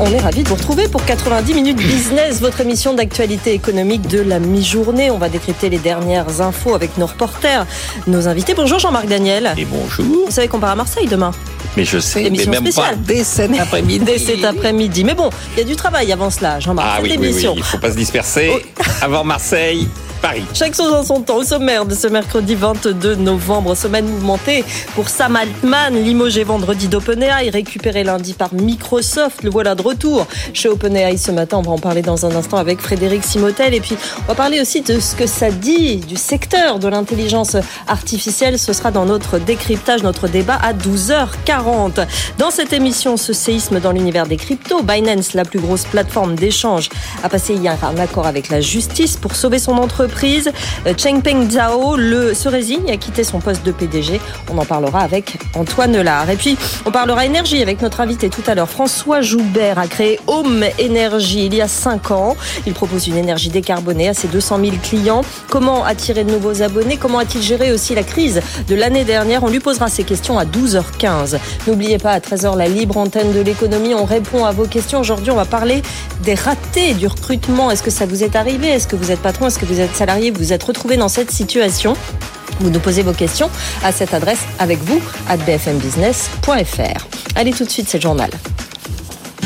On est ravis de vous retrouver pour 90 minutes business, votre émission d'actualité économique de la mi-journée. On va décrypter les dernières infos avec nos reporters, nos invités. Bonjour Jean-Marc Daniel. Et bonjour. Vous savez qu'on part à Marseille demain Mais je sais, mais Émission même spéciale. pas dès cet après-midi. Dès cet après-midi. Mais bon, il y a du travail avant cela, Jean-Marc. Ah Cette oui, oui, oui, il faut pas se disperser. Avant Marseille, Paris. Chaque chose en son temps. Au sommaire de ce mercredi 22 novembre, semaine mouvementée pour Sam Altman, limogé vendredi d'OpenAI, récupéré lundi par Microsoft. Le voilà de retour chez OpenAI ce matin. On va en parler dans un instant avec Frédéric Simotel. Et puis, on va parler aussi de ce que ça dit du secteur de l'intelligence artificielle. Ce sera dans notre décryptage, notre débat à 12h40. Dans cette émission, ce séisme dans l'univers des cryptos, Binance, la plus grosse plateforme d'échange, a passé hier un accord avec la justice pour sauver son entreprise. Euh, Chengpeng Zhao se résigne à quitter son poste de PDG. On en parlera avec Antoine Lard. Et puis, on parlera énergie avec notre invité tout à l'heure. François Joubert a créé Home Energy il y a 5 ans. Il propose une énergie décarbonée à ses 200 000 clients. Comment attirer de nouveaux abonnés? Comment a-t-il géré aussi la crise de l'année dernière? On lui posera ces questions à 12h15. N'oubliez pas, à 13h, la libre antenne de l'économie. On répond à vos questions. Aujourd'hui, on va parler des ratés du recrutement. Est-ce que ça vous est arrivé? Est-ce que vous êtes patron? Est-ce que vous êtes salarié Vous vous êtes retrouvé dans cette situation vous nous posez vos questions à cette adresse avec vous, à bfmbusiness.fr. Allez tout de suite, c'est le journal.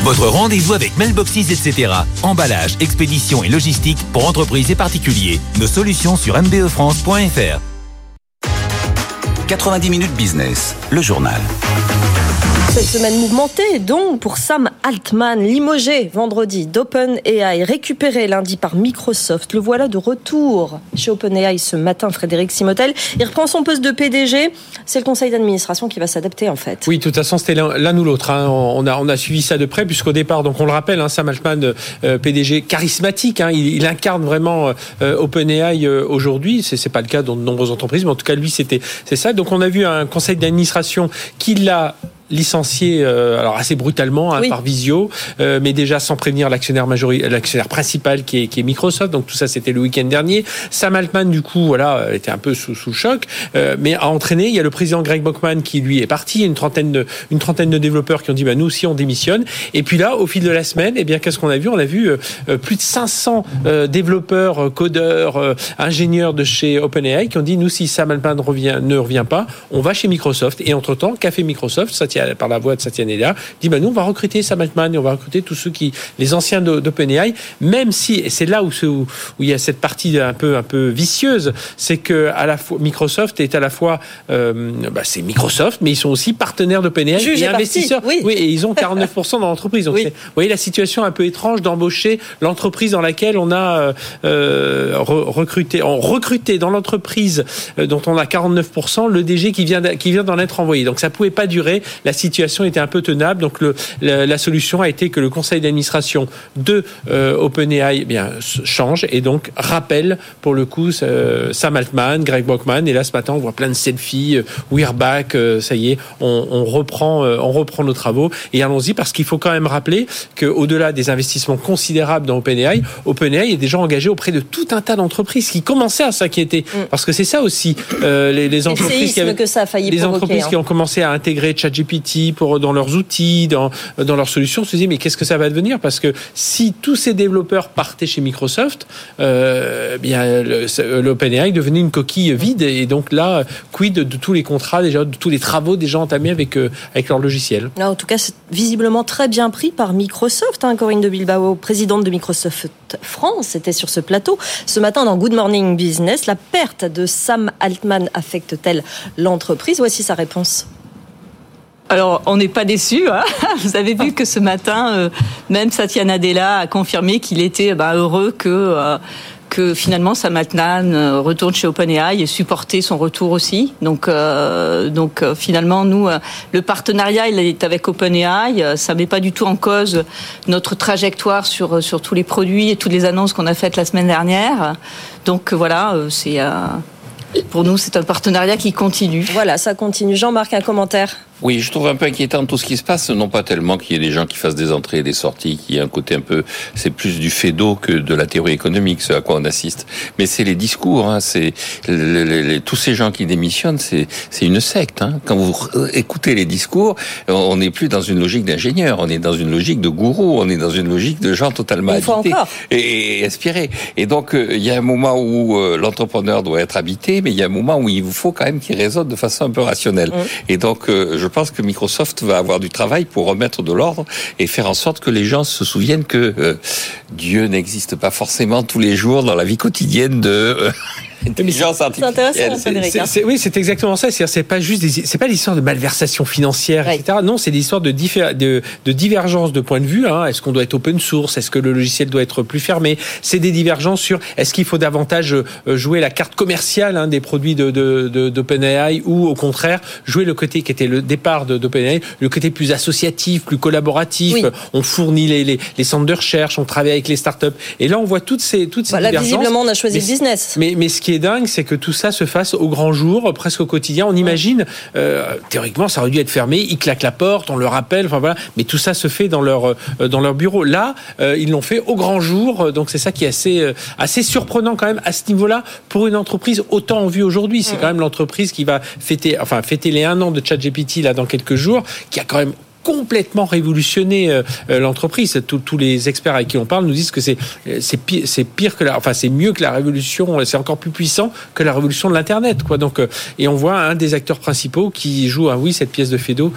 Votre rendez-vous avec Mailboxes, etc. Emballage, expédition et logistique pour entreprises et particuliers. Nos solutions sur mbefrance.fr. 90 minutes business, le journal. Cette semaine mouvementée, donc, pour Sam Altman, limogé vendredi d'OpenAI, récupéré lundi par Microsoft. Le voilà de retour chez OpenAI ce matin, Frédéric Simotel. Il reprend son poste de PDG. C'est le conseil d'administration qui va s'adapter, en fait. Oui, de toute façon, c'était l'un ou l'autre. hein. On, a, suivi ça de près, puisqu'au départ, donc on le rappelle, hein, Sam Altman, euh, PDG charismatique, hein, il, incarne vraiment euh, OpenAI euh, aujourd'hui. C'est c'est pas le cas dans de nombreuses entreprises, mais en tout cas, lui, c'était ça. Donc, on a vu un conseil d'administration qui l'a licencié euh, alors assez brutalement hein, Oui. par visio euh, mais déjà sans prévenir l'actionnaire majoritaire l'actionnaire principal qui est, qui est Microsoft. Donc tout ça c'était le week-end dernier. Sam Altman du coup voilà était un peu sous, sous le choc. Euh, mais a entraîné il y a le président Greg Bockman qui lui est parti. Il y a une trentaine de une trentaine de développeurs qui ont dit bah nous aussi on démissionne. Et puis là au fil de la semaine eh bien qu'est-ce qu'on a vu? On a vu euh, euh, plus de 500 euh, développeurs euh, codeurs euh, ingénieurs de chez OpenAI qui ont dit nous si Sam Altman revient ne revient pas on va chez Microsoft. Et entre temps qu'a fait Microsoft Par la voix de Satya Nadella dit bah nous on va recruter Sam Altman et on va recruter tous ceux qui les anciens d'OpenAI même si et c'est là où, ce- où où il y a cette partie un peu un peu vicieuse c'est que à la fois Microsoft est à la fois euh, bah, c'est Microsoft mais ils sont aussi partenaires d'OpenAI et investisseurs. Oui. et ils ont 49% dans l'entreprise. Donc Oui. c'est- vous voyez la situation un peu étrange d'embaucher l'entreprise dans laquelle on a euh, euh, re- recruté on recruté dans l'entreprise dont on a 49% le DG qui vient qui vient d'en être envoyé. Donc ça pouvait pas durer la situation était un peu tenable donc le, la, la solution a été que le conseil d'administration de euh, OpenAI eh bien change et donc rappelle pour le coup euh, Sam Altman Greg Brockman et là ce matin on voit plein de selfies euh, we're back euh, ça y est on, on reprend on reprend nos travaux et allons-y parce qu'il faut quand même rappeler que au-delà des investissements considérables dans OpenAI OpenAI est déjà engagé auprès de tout un tas d'entreprises qui commençaient à s'inquiéter parce que c'est ça aussi les, entreprises qui avaient que ça a failli les provoquer. entreprises hein. qui ont commencé à intégrer ChatGPT pour dans leurs outils, dans dans leurs solutions, se disaient mais qu'est-ce que ça va devenir? Parce que si tous ces développeurs partaient chez Microsoft, euh, bien le- l'OpenAI devenait une coquille vide et donc là quid de, tous les contrats déjà, de tous les travaux déjà entamés avec euh, avec leur logiciel? Là, en tout cas, c'est visiblement très bien pris par Microsoft. Hein. Corinne de Bilbao, présidente de Microsoft France, était sur ce plateau ce matin dans Good Morning Business. La perte de Sam Altman affecte-t-elle l'entreprise? Voici sa réponse. Alors, on n'est pas déçus. Hein Vous avez vu que ce matin, euh, même Satya Nadella a confirmé qu'il était bah, heureux que euh, que finalement Sam Altman euh, retourne chez OpenAI et supporter son retour aussi. Donc, euh, donc finalement, nous, le partenariat, il est avec OpenAI. Ça met pas du tout en cause notre trajectoire sur sur tous les produits et toutes les annonces qu'on a faites la semaine dernière. Donc voilà, c'est pour nous, c'est un partenariat qui continue. Voilà, ça continue. Jean-Marc, un commentaire? Oui, je trouve un peu inquiétant tout ce qui se passe. Non pas tellement qu'il y ait des gens qui fassent des entrées et des sorties, qu'il y ait un côté un peu, c'est plus du fait d'eau que de la théorie économique, ce à quoi on assiste. Mais c'est les discours, hein, c'est tous ces gens qui démissionnent, c'est c'est une secte. Hein. Quand vous écoutez les discours, on n'est plus dans une logique d'ingénieur, on est dans une logique de gourou, on est dans une logique de gens totalement habités et, inspirés. Et donc euh, il y a un moment où euh, l'entrepreneur doit être habité, mais il y a un moment où il vous faut quand même qu'il raisonne de façon un peu rationnelle. Mmh. Et donc euh, je pense que Microsoft va avoir du travail pour remettre de l'ordre et faire en sorte que les gens se souviennent que euh, Dieu n'existe pas forcément tous les jours dans la vie quotidienne de euh, intelligence artificielle. C'est intéressant, hein. oui, c'est exactement ça. C'est pas juste, c'est pas l'histoire de malversation financière, etc. Non, c'est l'histoire de, de, de, divergence de point de vue. Hein. Est-ce qu'on doit être open source? Est-ce que le logiciel doit être plus fermé? C'est des divergences sur est-ce qu'il faut davantage euh, jouer la carte commerciale hein, des produits d'OpenAI de, ou au contraire jouer le côté qui était le départ d'OpenAI, le côté plus associatif, plus collaboratif? On fournit les, les, les, centres de recherche, on travaille avec les startups. Et là, on voit toutes ces toutes ces voilà, divergences. Visiblement, on a choisi le business. Mais, mais ce qui est dingue, c'est que tout ça se fasse au grand jour, presque au quotidien. On imagine, euh, théoriquement, ça aurait dû être fermé. Ils claquent la porte, on le rappelle. Enfin voilà. Mais tout ça se fait dans leur euh, dans leur bureau. Là, euh, ils l'ont fait au grand jour. Donc c'est ça qui est assez assez surprenant quand même à ce niveau-là pour une entreprise autant en vue aujourd'hui. C'est quand même l'entreprise qui va fêter, enfin fêter les un an de ChatGPT là dans quelques jours, qui a quand même complètement révolutionné euh, euh, l'entreprise. Tous les experts avec qui on parle nous disent que c'est c'est pire, que la, enfin c'est mieux que la révolution, c'est encore plus puissant que la révolution de l'internet. Donc euh, et on voit un des acteurs principaux qui joue ah oui cette pièce de Fedo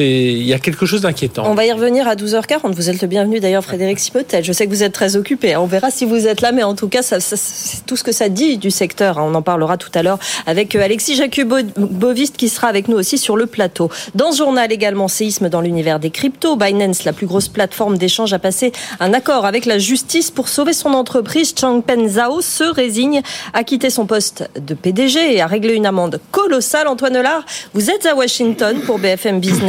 il y a quelque chose d'inquiétant. On va y revenir à 12h40. Vous êtes le bienvenu d'ailleurs, Frédéric Sipotel. Je sais que vous êtes très occupé. On verra si vous êtes là, mais en tout cas, c'est tout ce que ça dit du secteur. On en parlera tout à l'heure avec euh, Alexis Jacques-Boviste qui sera avec nous aussi sur le plateau. Dans ce journal également, séisme dans l'univers des cryptos. Binance, la plus grosse plateforme d'échange, a passé un accord avec la justice pour sauver son entreprise. Changpeng Zhao se résigne à quitter son poste de PDG et à régler une amende colossale. Antoine Lard, vous êtes à Washington pour BFM Business.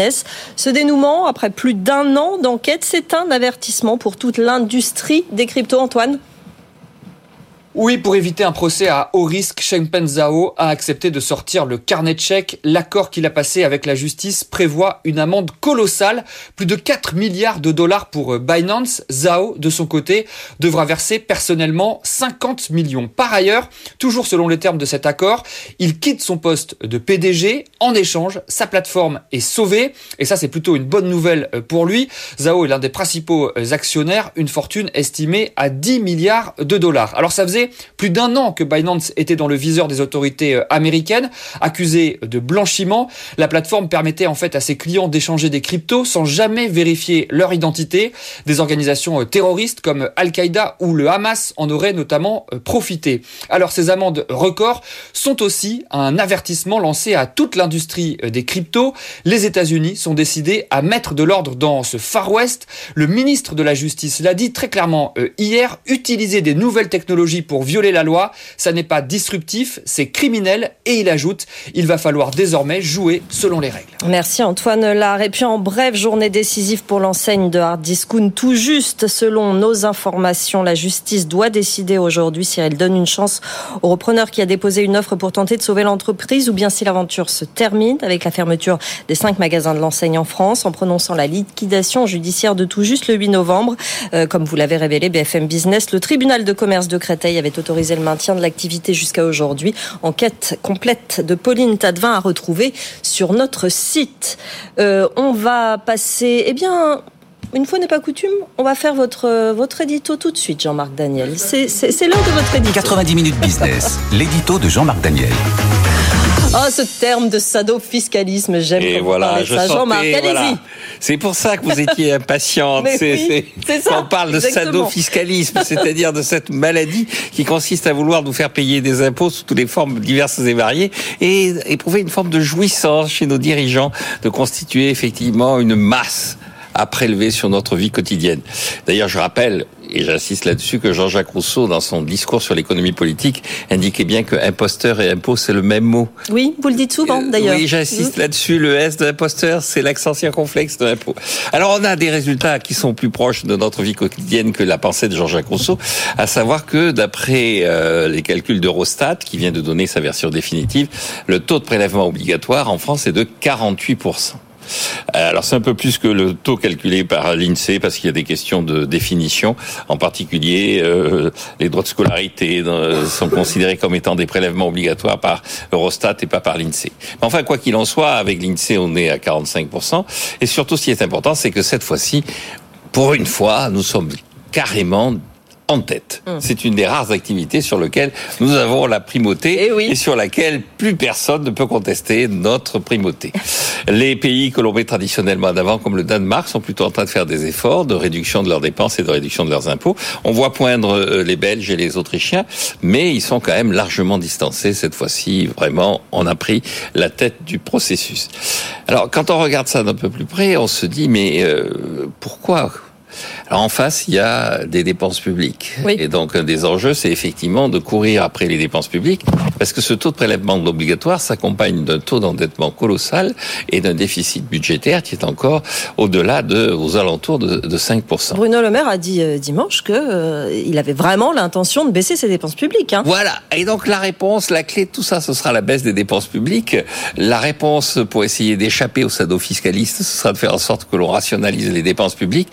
Ce dénouement, après plus d'un an d'enquête, c'est un avertissement pour toute l'industrie des cryptos, Antoine oui, pour éviter un procès à haut risque, Chengpen Zhao a accepté de sortir le carnet de. L'accord qu'il a passé avec la justice prévoit une amende colossale, plus de 4 milliards de dollars pour euh, Binance. Zhao, de son côté, devra verser personnellement 50 millions. Par ailleurs, toujours selon les termes de cet accord, il quitte son poste de PDG. En échange, sa plateforme est sauvée. Et ça, c'est plutôt une bonne nouvelle euh, pour lui. Zhao est l'un des principaux euh, actionnaires, une fortune estimée à 10 milliards de dollars. Alors ça faisait plus d'un an que Binance était dans le viseur des autorités euh, américaines, accusé de blanchiment. La plateforme permettait en fait à ses clients d'échanger des cryptos sans jamais vérifier leur identité. Des organisations euh, terroristes comme Al-Qaïda ou le Hamas en auraient notamment euh, profité. Alors ces amendes records sont aussi un avertissement lancé à toute l'industrie des cryptos. Les États-Unis sont décidés à mettre de l'ordre dans ce Far West. Le ministre de la Justice l'a dit très clairement hier, utiliser des nouvelles technologies pour violer la loi. Ça n'est pas disruptif, c'est criminel. Et il ajoute, il va falloir désormais jouer selon les règles. Merci Antoine Lard. Et puis en bref, journée décisive pour l'enseigne de Hard Discount. Tout juste, selon nos informations, la justice doit décider aujourd'hui si elle donne une chance au repreneur qui a déposé une offre pour tenter de sauver l'entreprise ou bien si l'aventure se termine avec la fermeture des cinq magasins de l'enseigne en France en prononçant la liquidation judiciaire de tout juste le 8 novembre. Euh, comme vous l'avez révélé, BFM Business, le tribunal de commerce de Créteil avait autorisé le maintien de l'activité jusqu'à aujourd'hui. Enquête complète de Pauline Tadevin à retrouver sur notre site. Euh, on va passer, eh bien, une fois n'est pas coutume, on va faire votre, votre édito tout de suite, Jean-Marc Daniel. C'est l'heure de votre édito. 90 minutes business, l'édito de Jean-Marc Daniel. Ah, ce terme de sadofiscalisme, j'aime Et voilà, je ça. Jean-Marc, allez-y. C'est pour ça que vous étiez impatiente. c'est, On parle de sadofiscalisme, c'est-à-dire de cette maladie qui consiste à vouloir nous faire payer des impôts sous toutes les formes diverses et variées et éprouver une forme de jouissance chez nos dirigeants de constituer effectivement une masse à prélever sur notre vie quotidienne. D'ailleurs, je rappelle, et j'insiste là-dessus, que Jean-Jacques Rousseau, dans son discours sur l'économie politique, indiquait bien que imposteur et impôt, c'est le même mot. Oui, vous le dites souvent Euh, d'ailleurs. Oui, j'insiste Mm. là-dessus. Le S de imposteur, c'est l'accent circonflexe de l'impôt. Alors, on a des résultats qui sont plus proches de notre vie quotidienne que la pensée de Jean-Jacques Rousseau, à savoir que d'après euh, les calculs d'Eurostat, qui vient de donner sa version définitive, le taux de prélèvement obligatoire en France est de 48%. Euh, Alors c'est un peu plus que le taux calculé par l'INSEE parce qu'il y a des questions de définition. En particulier, euh, les droits de scolarité euh, sont considérés comme étant des prélèvements obligatoires par Eurostat et pas par l'INSEE. Enfin, quoi qu'il en soit, avec l'INSEE, on est à 45%. Et surtout, ce qui est important, c'est que cette fois-ci, pour une fois, nous sommes carrément en tête. C'est une des rares activités sur lesquelles nous avons la primauté Eh oui. et sur laquelle plus personne ne peut contester notre primauté. Les pays que l'on met traditionnellement en avant, comme le Danemark, sont plutôt en train de faire des efforts de réduction de leurs dépenses et de réduction de leurs impôts. On voit poindre euh, les Belges et les Autrichiens, mais ils sont quand même largement distancés. Cette fois-ci, vraiment, on a pris la tête du processus. Alors, quand on regarde ça d'un peu plus près, on se dit, mais euh, pourquoi alors en face, il y a des dépenses publiques. Oui. Et donc un des enjeux, c'est effectivement de courir après les dépenses publiques, parce que ce taux de prélèvement obligatoire s'accompagne d'un taux d'endettement colossal et d'un déficit budgétaire qui est encore au-delà de, aux alentours de, de 5%. Bruno Le Maire a dit euh, dimanche que euh, il avait vraiment l'intention de baisser ses dépenses publiques. hein. Voilà. Et donc la réponse, la clé de tout ça, ce sera la baisse des dépenses publiques. La réponse pour essayer d'échapper au sado fiscaliste, ce sera de faire en sorte que l'on rationalise les dépenses publiques.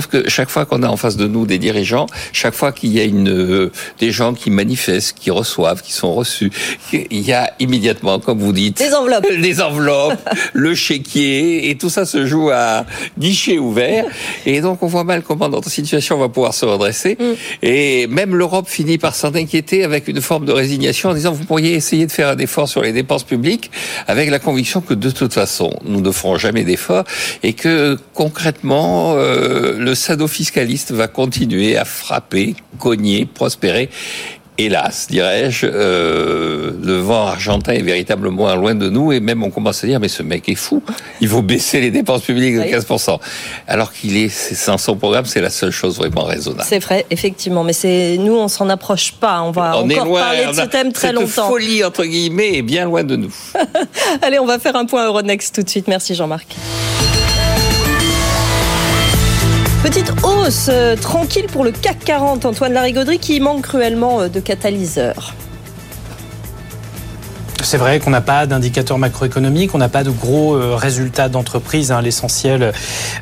Sauf que chaque fois qu'on a en face de nous des dirigeants, chaque fois qu'il y a une, euh, des gens qui manifestent, qui reçoivent, qui sont reçus, il y a immédiatement, comme vous dites, Des enveloppes. les enveloppes, le chéquier, et tout ça se joue à guichet ouvert. Et donc, on voit mal comment notre situation va pouvoir se redresser. Et même l'Europe finit par s'en inquiéter avec une forme de résignation en disant, vous pourriez essayer de faire un effort sur les dépenses publiques avec la conviction que de toute façon, nous ne ferons jamais d'effort et que concrètement, euh, le sado fiscaliste va continuer à frapper, cogner, prospérer. Hélas, dirais-je, euh, le vent argentin est véritablement loin de nous et même on commence à dire mais ce mec est fou, il faut baisser les dépenses publiques de Oui. 15%. Alors qu'il est, c'est dans son programme, c'est la seule chose vraiment raisonnable. C'est vrai, effectivement, mais c'est nous, on s'en approche pas. On va on est encore loin, parler de ce thème très cette longtemps. folie entre guillemets est bien loin de nous. Allez, on va faire un point Euronext tout de suite. Merci Jean-Marc. Petite hausse euh, tranquille pour le CAC 40, Antoine Larigauderie, qui manque cruellement euh, de catalyseurs. C'est vrai qu'on n'a pas d'indicateur macroéconomique, on n'a pas de gros euh, résultats d'entreprise. hein, L'essentiel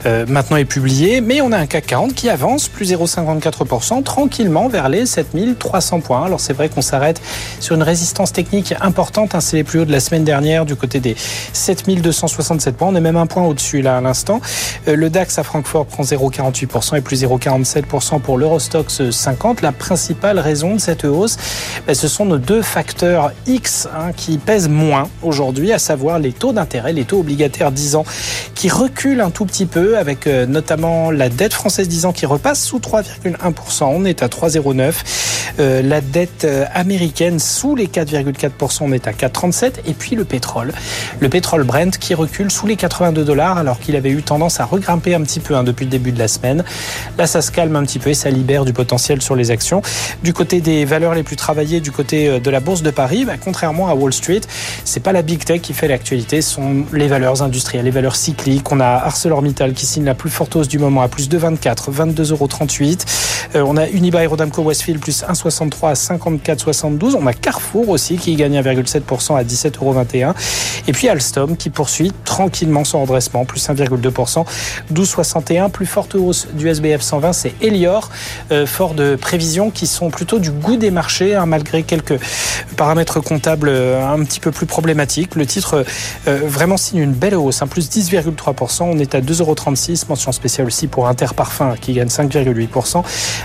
euh, maintenant est publié, mais on a un CAC 40 qui avance plus 0,54% tranquillement vers les 7300 points. Alors c'est vrai qu'on s'arrête sur une résistance technique importante. hein, c'est les plus hauts de la semaine dernière du côté des 7267 points. On est même un point au-dessus là à l'instant. Euh, le DAX à Francfort prend 0,48% et plus 0,47% pour l'Eurostox 50. La principale raison de cette hausse, ben, ce sont nos deux facteurs X hein, qui pèsent moins aujourd'hui, à savoir les taux d'intérêt, les taux obligataires 10 ans qui reculent un tout petit peu avec euh, notamment la dette française 10 ans qui repasse sous 3,1%. On est à 3,09. Euh, la dette euh, américaine sous les 4,4%, on est à 4,37. Et puis le pétrole. Le pétrole Brent qui recule sous les 82 dollars alors qu'il avait eu tendance à regrimper un petit peu hein, depuis le début de la semaine. Là, ça se calme un petit peu et ça libère du potentiel sur les actions. Du côté des valeurs les plus travaillées, du côté de la bourse de Paris, bah, contrairement à Wall Street, c'est pas la big tech qui fait l'actualité, ce sont les valeurs industrielles, les valeurs cycliques. On a ArcelorMittal qui signe la plus forte hausse du moment à plus de 24, 22,38 euros. Euh, on a Unibail Rodamco Westfield plus 1,63 à 54,72. On a Carrefour aussi qui gagne 1,7% à 17,21 euros. Et puis Alstom qui poursuit tranquillement son redressement, plus 1,2%, 12,61. Plus forte hausse du SBF 120, c'est Elior, euh, fort de prévisions qui sont plutôt du goût des marchés, hein, malgré quelques paramètres comptables euh, un petit peu plus problématiques. Le titre euh, vraiment signe une belle hausse, hein, plus 10,3%. On est à 2,36 euros. Mention spéciale aussi pour Interparfum qui gagne 5,8%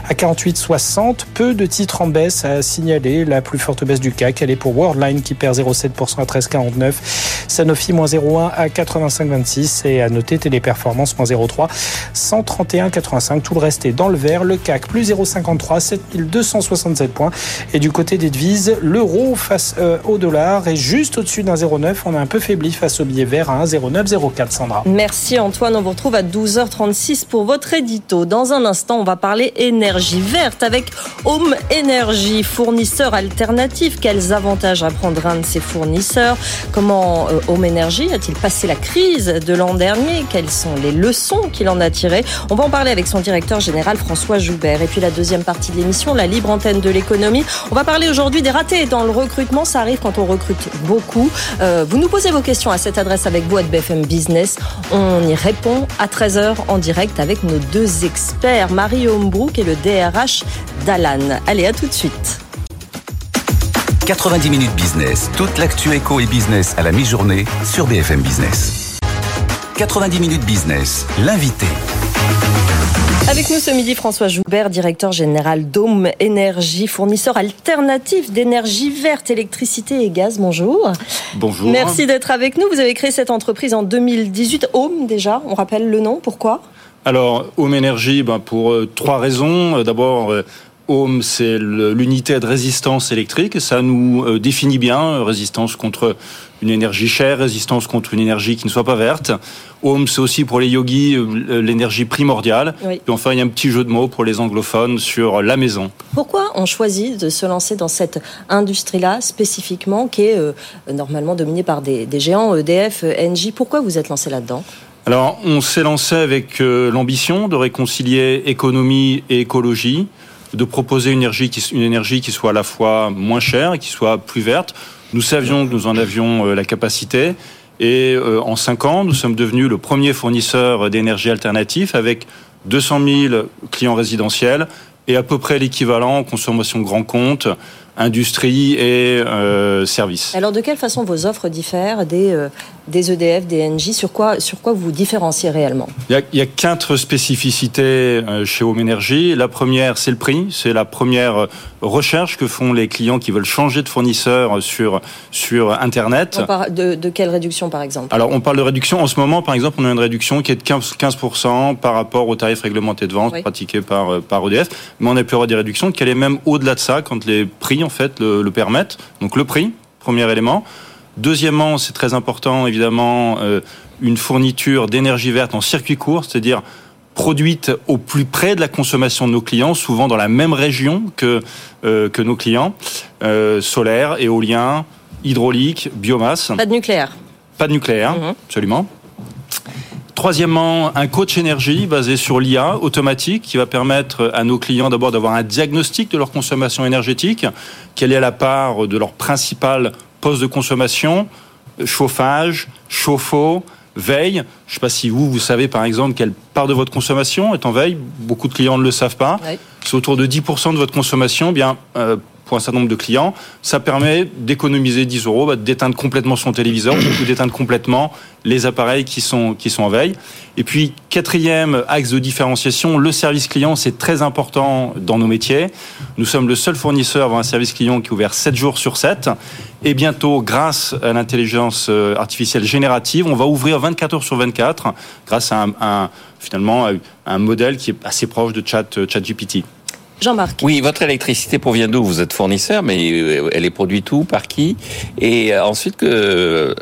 à 48,60. Peu de titres en baisse à signaler. La plus forte baisse du CAC, elle est pour Worldline qui perd 0,7% à 13,49. Sanofi, moins 0,1 à 85,26. Et à noter Téléperformance, moins 0,3, 131,85. Tout le reste est dans le vert. Le CAC, plus 0,53, 7267 points. Et du côté des devises, l'euro face euh, au dollar est juste au-dessus d'un 0,9. On a un peu faibli face au billet vert à 1,0904, Sandra. Merci Antoine. On vous retrouve à 12h36 pour votre édito. Dans un instant, on va parler énergie verte avec Home Energy, fournisseur alternatif. Quels avantages à prendre un de ces fournisseurs? Comment euh, Home Energy a-t-il passé la crise de l'an dernier? Quelles sont les leçons qu'il en a tirées? On va en parler avec son directeur général François Joubert. Et puis la deuxième partie de l'émission, la libre antenne de l'économie. On va parler aujourd'hui des ratés dans le recrutement. Ça arrive quand on recrute beaucoup. Euh, vous nous posez vos questions à cette adresse avec vous à BFM Business. On y répond à 13h en direct avec nos deux experts, Marie Hombrook et le DRH d'Alan. Allez, à tout de suite. 90 minutes business, toute l'actu éco et business à la mi-journée sur BFM Business. 90 minutes business, l'invité. Avec nous ce midi, François Joubert, directeur général Dome Énergie, fournisseur alternatif d'énergie verte, électricité et gaz. Bonjour. Bonjour. Merci d'être avec nous. Vous avez créé cette entreprise en 2018. Home, déjà, on rappelle le nom. Pourquoi? Alors, Home Énergie, ben, pour euh, trois raisons. Euh, D'abord, euh, Home, c'est l'unité de résistance électrique. Ça nous euh, définit bien, euh, résistance contre une énergie chère, résistance contre une énergie qui ne soit pas verte. Home, c'est aussi pour les yogis euh, l'énergie primordiale. Oui. Et enfin, il y a un petit jeu de mots pour les anglophones sur la maison. Pourquoi on choisit de se lancer dans cette industrie-là spécifiquement, qui est euh, normalement dominée par des, des géants EDF, Engie Pourquoi vous êtes lancé là-dedans? Alors, on s'est lancé avec euh, l'ambition de réconcilier économie et écologie, de proposer une énergie, qui, une énergie qui soit à la fois moins chère et qui soit plus verte. Nous savions que nous en avions euh, la capacité. Et euh, en cinq ans, nous sommes devenus le premier fournisseur d'énergie alternative avec 200 000 clients résidentiels et à peu près l'équivalent en consommation grand compte, industrie et euh, services. Alors de quelle façon vos offres diffèrent des, des EDF, des Engie sur quoi, sur quoi vous vous différenciez réellement? Il y, a, quatre spécificités euh, chez Home Energy. La première, c'est le prix. C'est la première recherche que font les clients qui veulent changer de fournisseur sur, sur Internet. On parle de, de quelle réduction par exemple? Alors, on parle de réduction. En ce moment, par exemple, on a une réduction qui est de 15%, 15% par rapport au tarif réglementé de vente Oui. pratiqué par, euh, par EDF. Mais on a pu avoir des réductions qui allaient même au-delà de ça quand les prix, en fait, le, le permettent. Donc, le prix, premier élément. Deuxièmement, c'est très important, évidemment, euh, une fourniture d'énergie verte en circuit court, c'est-à-dire produite au plus près de la consommation de nos clients, souvent dans la même région que, euh, que nos clients, euh, solaire, éolien, hydraulique, biomasse. Pas de nucléaire. Pas de nucléaire, Mhm. absolument. Troisièmement, un coach énergie basé sur l'IA automatique qui va permettre à nos clients d'abord d'avoir un diagnostic de leur consommation énergétique, quelle est la part de leur principal poste de consommation, chauffage, chauffe-eau, veille. Je ne sais pas si vous, vous savez par exemple quelle part de votre consommation est en veille. Beaucoup de clients ne le savent pas. C'est autour de 10% de votre consommation. Eh Bien, euh, un certain nombre de clients, ça permet d'économiser 10 euros, bah, d'éteindre complètement son téléviseur ou d'éteindre complètement les appareils qui sont, qui sont en veille. Et puis, quatrième axe de différenciation, le service client, c'est très important dans nos métiers. Nous sommes le seul fournisseur à avoir un service client qui est ouvert 7 jours sur 7. Et bientôt, grâce à l'intelligence euh, artificielle générative, on va ouvrir 24 heures sur 24 grâce à un modèle qui est assez proche de chat, euh, ChatGPT. Jean-Marc. Oui, votre électricité provient d'où? Vous êtes fournisseur, mais euh, elle est produite où? Par qui? Et euh, ensuite, que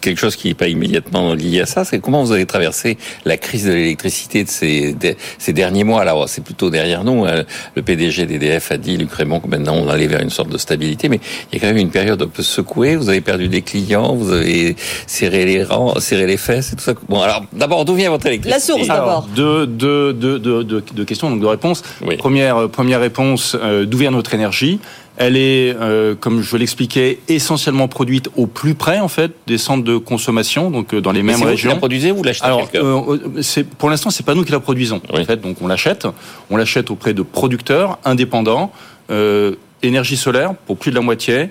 quelque chose qui n'est pas immédiatement lié à ça, c'est comment vous avez traversé la crise de l'électricité de ces, de ces derniers mois? Alors, c'est plutôt derrière nous. hein. Le PDG d'EDF a dit, Luc Raymond, que maintenant on allait vers une sorte de stabilité, mais il y a quand même une période un peu secouée. Vous avez perdu des clients, vous avez serré les rangs, serré les fesses et tout ça. Bon, alors, d'abord, d'où vient votre électricité? La source d'abord. Alors, deux, deux, deux, deux, deux- deux questions, donc deux réponses. Oui. Première, euh, première réponse, euh, d'où vient notre énergie? Elle est, euh, comme je l'expliquais, essentiellement produite au plus près, en fait, des centres de consommation, donc euh, dans les Mais mêmes vous régions. la produisez ou vous l'achetez Alors, euh, c'est pour l'instant, c'est pas nous qui la produisons. Oui. En fait, donc on l'achète. On l'achète auprès de producteurs indépendants. Euh, énergie solaire pour plus de la moitié,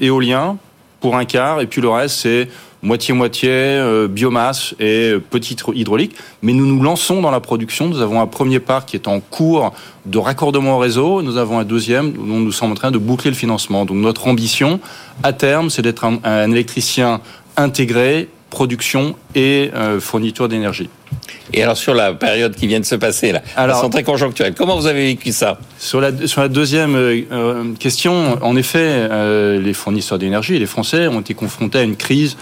éolien pour un quart, et puis le reste c'est moitié-moitié, euh, biomasse et petit hydraulique. Mais nous nous lançons dans la production. Nous avons un premier parc qui est en cours de raccordement au réseau. Nous avons un deuxième dont nous sommes en train de boucler le financement. Donc notre ambition, à terme, c'est d'être un, un électricien intégré, production et euh, fourniture d'énergie. Et alors sur la période qui vient de se passer là, alors, très conjoncturelle. Comment vous avez vécu ça? Sur la sur la deuxième euh, question, en effet, euh, les fournisseurs d'énergie les Français ont été confrontés à une crise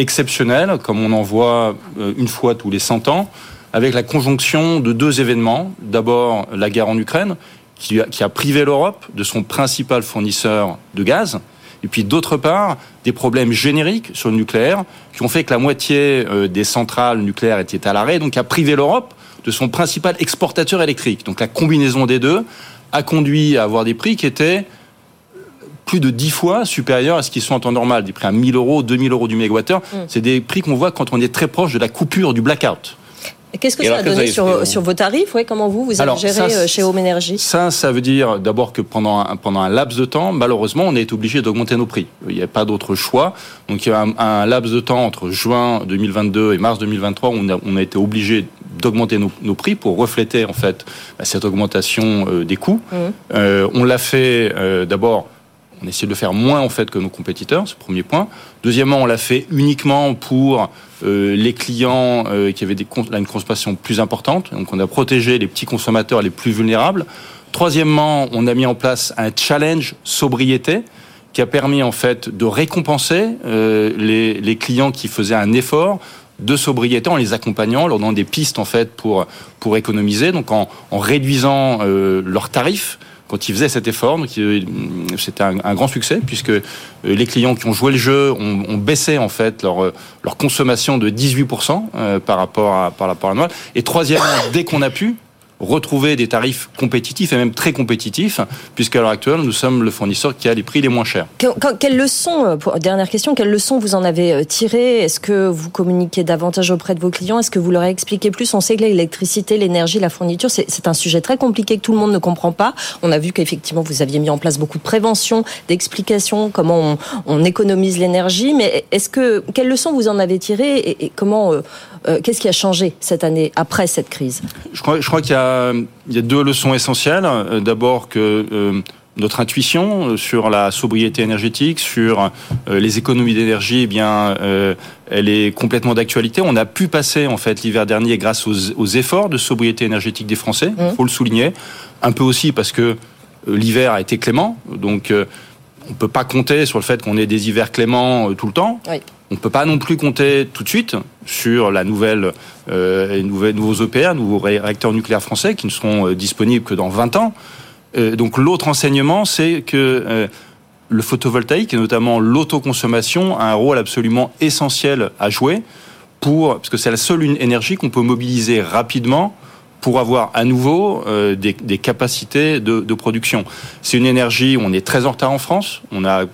exceptionnelle, comme on en voit euh, une fois tous les 100 ans, avec la conjonction de deux événements. D'abord, la guerre en Ukraine, qui a, privé l'Europe de son principal fournisseur de gaz, et puis d'autre part, des problèmes génériques sur le nucléaire qui ont fait que la moitié euh, des centrales nucléaires étaient à l'arrêt, donc a privé l'Europe de son principal exportateur électrique. Donc la combinaison des deux a conduit à avoir des prix qui étaient plus de 10 fois supérieurs à ce qui sont en temps normal, des prix à 1000 euros, 2000 euros du mégawattheure. Mm. C'est des prix qu'on voit quand on est très proche de la coupure du blackout. Qu'est-ce que ça a donné sur, sur, vos tarifs? Ouais, Comment vous, vous avez géré euh, chez Home Energy? Ça, ça veut dire d'abord que pendant un, pendant un laps de temps, malheureusement, on a été obligé d'augmenter nos prix. Il n'y a pas d'autre choix. Donc il y a un, un, laps de temps entre juin 2022 et mars 2023 où on a, on a été obligé d'augmenter nos, nos, prix pour refléter en fait cette augmentation euh, des coûts. Mmh. Euh, on l'a fait euh, d'abord on essaie de faire moins en fait que nos compétiteurs, ce premier point. Deuxièmement, on l'a fait uniquement pour euh, les clients euh, qui avaient des, là, une consommation plus importante. Donc on a protégé les petits consommateurs les plus vulnérables. Troisièmement, on a mis en place un challenge sobriété qui a permis en fait de récompenser euh, les, les clients qui faisaient un effort de sobriété en les accompagnant, leur donnant des pistes en fait pour pour économiser, donc en, en réduisant euh, leurs tarifs quand ils faisaient cet effort. C'était un, un, grand succès puisque euh, les clients qui ont joué le jeu ont, ont baissé en fait leur euh, leur consommation de 18% euh, par rapport à par rapport à Noël. Et troisièmement, dès qu'on a pu, retrouver des tarifs compétitifs et même très compétitifs, puisqu'à l'heure actuelle, nous sommes le fournisseur qui a les prix les moins chers. quelles leçons, dernière question, quelles leçons vous en avez tirées Est-ce que vous communiquez davantage auprès de vos clients? Est-ce que vous leur expliquez plus? On sait que l'électricité, l'énergie, la fourniture, c'est un sujet très compliqué que tout le monde ne comprend pas. On a vu qu'effectivement, vous aviez mis en place beaucoup de prévention, d'explications, comment on, on économise l'énergie. Mais est-ce que quelles leçons vous en avez tirées et, et comment euh, euh, Qu'est-ce qui a changé cette année après cette crise Je crois, je crois qu'il y a il y a deux leçons essentielles. D'abord que euh, notre intuition sur la sobriété énergétique, sur euh, les économies d'énergie, eh bien, euh, elle est complètement d'actualité. On a pu passer en fait l'hiver dernier grâce aux, aux, efforts de sobriété énergétique des Français. Il mmh. faut le souligner. Un peu aussi parce que l'hiver a été clément, donc on peut pas compter sur le fait qu'on ait des hivers cléments tout le temps. Oui. On ne peut pas non plus compter tout de suite sur la nouvelle, euh, les nouvelles, nouveaux EPR, nouveaux réacteurs nucléaires français qui ne seront euh, disponibles que dans 20 ans. Euh, donc l'autre enseignement, c'est que euh, le photovoltaïque et notamment l'autoconsommation a un rôle absolument essentiel à jouer pour, parce que c'est la seule énergie qu'on peut mobiliser rapidement pour avoir à nouveau euh, des, des, capacités de, de production. C'est une énergie on est très en retard en France. On a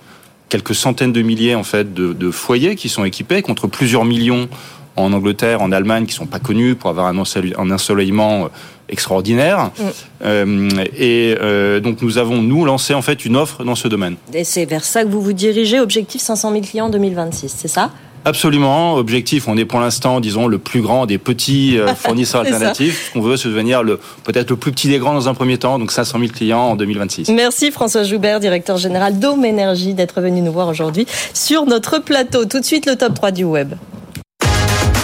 quelques centaines de milliers en fait de, de, foyers qui sont équipés contre plusieurs millions en Angleterre, en Allemagne, qui sont pas connus pour avoir un, un ensoleillement extraordinaire. Mm. Euh, et euh, donc nous avons nous lancé en fait une offre dans ce domaine. Et c'est vers ça que vous vous dirigez. Objectif 500 000 clients en 2026, c'est ça? Absolument. Objectif, on est pour l'instant, disons, le plus grand des petits euh, fournisseurs alternatifs. On veut, se devenir le peut-être le plus petit des grands dans un premier temps, donc 500 000 clients en 2026. Merci François Joubert, directeur général d'Home Énergie, d'être venu nous voir aujourd'hui sur notre plateau. Tout de suite, le top 3 du web.